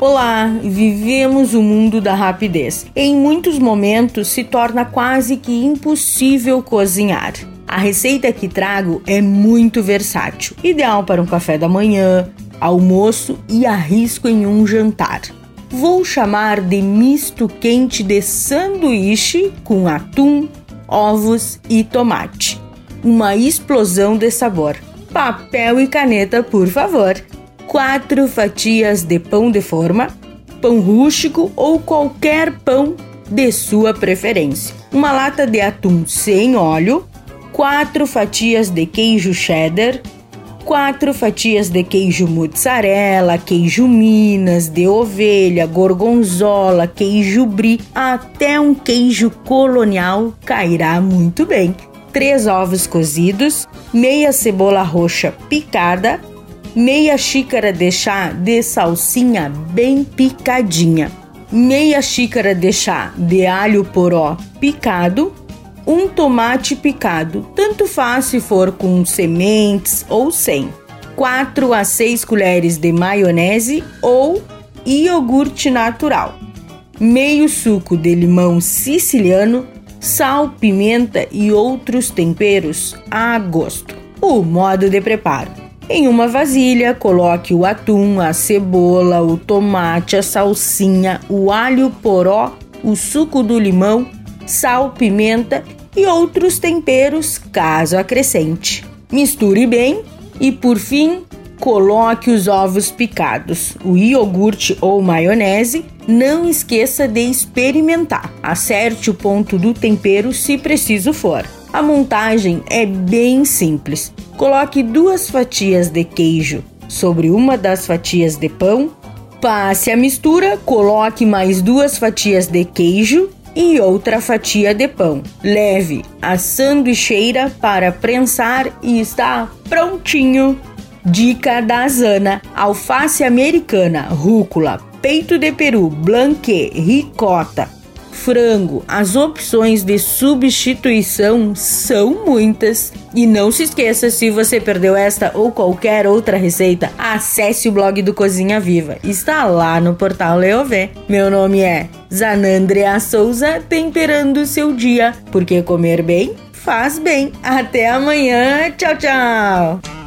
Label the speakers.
Speaker 1: Olá, vivemos o mundo da rapidez. Em muitos momentos se torna quase que impossível cozinhar. A receita que trago é muito versátil, ideal para um café da manhã, almoço e arrisco em um jantar. Vou chamar de misto quente de sanduíche com atum, ovos e tomate. Uma explosão de sabor. Papel e caneta, por favor quatro fatias de pão de forma, pão rústico ou qualquer pão de sua preferência, uma lata de atum sem óleo, quatro fatias de queijo cheddar, quatro fatias de queijo mozzarella, queijo minas, de ovelha, gorgonzola, queijo brie, até um queijo colonial cairá muito bem. Três ovos cozidos, meia cebola roxa picada, meia xícara de chá de salsinha bem picadinha, meia xícara de chá de alho poró picado, um tomate picado, tanto faz se for com sementes ou sem, 4 a 6 colheres de maionese ou iogurte natural, meio suco de limão siciliano, sal, pimenta e outros temperos a gosto. O modo de preparo em uma vasilha, coloque o atum, a cebola, o tomate, a salsinha, o alho poró, o suco do limão, sal, pimenta e outros temperos, caso acrescente. Misture bem e, por fim, coloque os ovos picados, o iogurte ou maionese. Não esqueça de experimentar. Acerte o ponto do tempero se preciso for. A montagem é bem simples. Coloque duas fatias de queijo sobre uma das fatias de pão, passe a mistura, coloque mais duas fatias de queijo e outra fatia de pão. Leve a sanduicheira para prensar e está prontinho. Dica da Zana: alface americana, rúcula, peito de peru, blanquê, ricota, frango, as opções de substituição são muitas. E não se esqueça, se você perdeu esta ou qualquer outra receita, acesse o blog do Cozinha Viva. Está lá no portal Leovê. Meu nome é Zanandrea Souza, temperando seu dia, porque comer bem faz bem. Até amanhã. Tchau, tchau.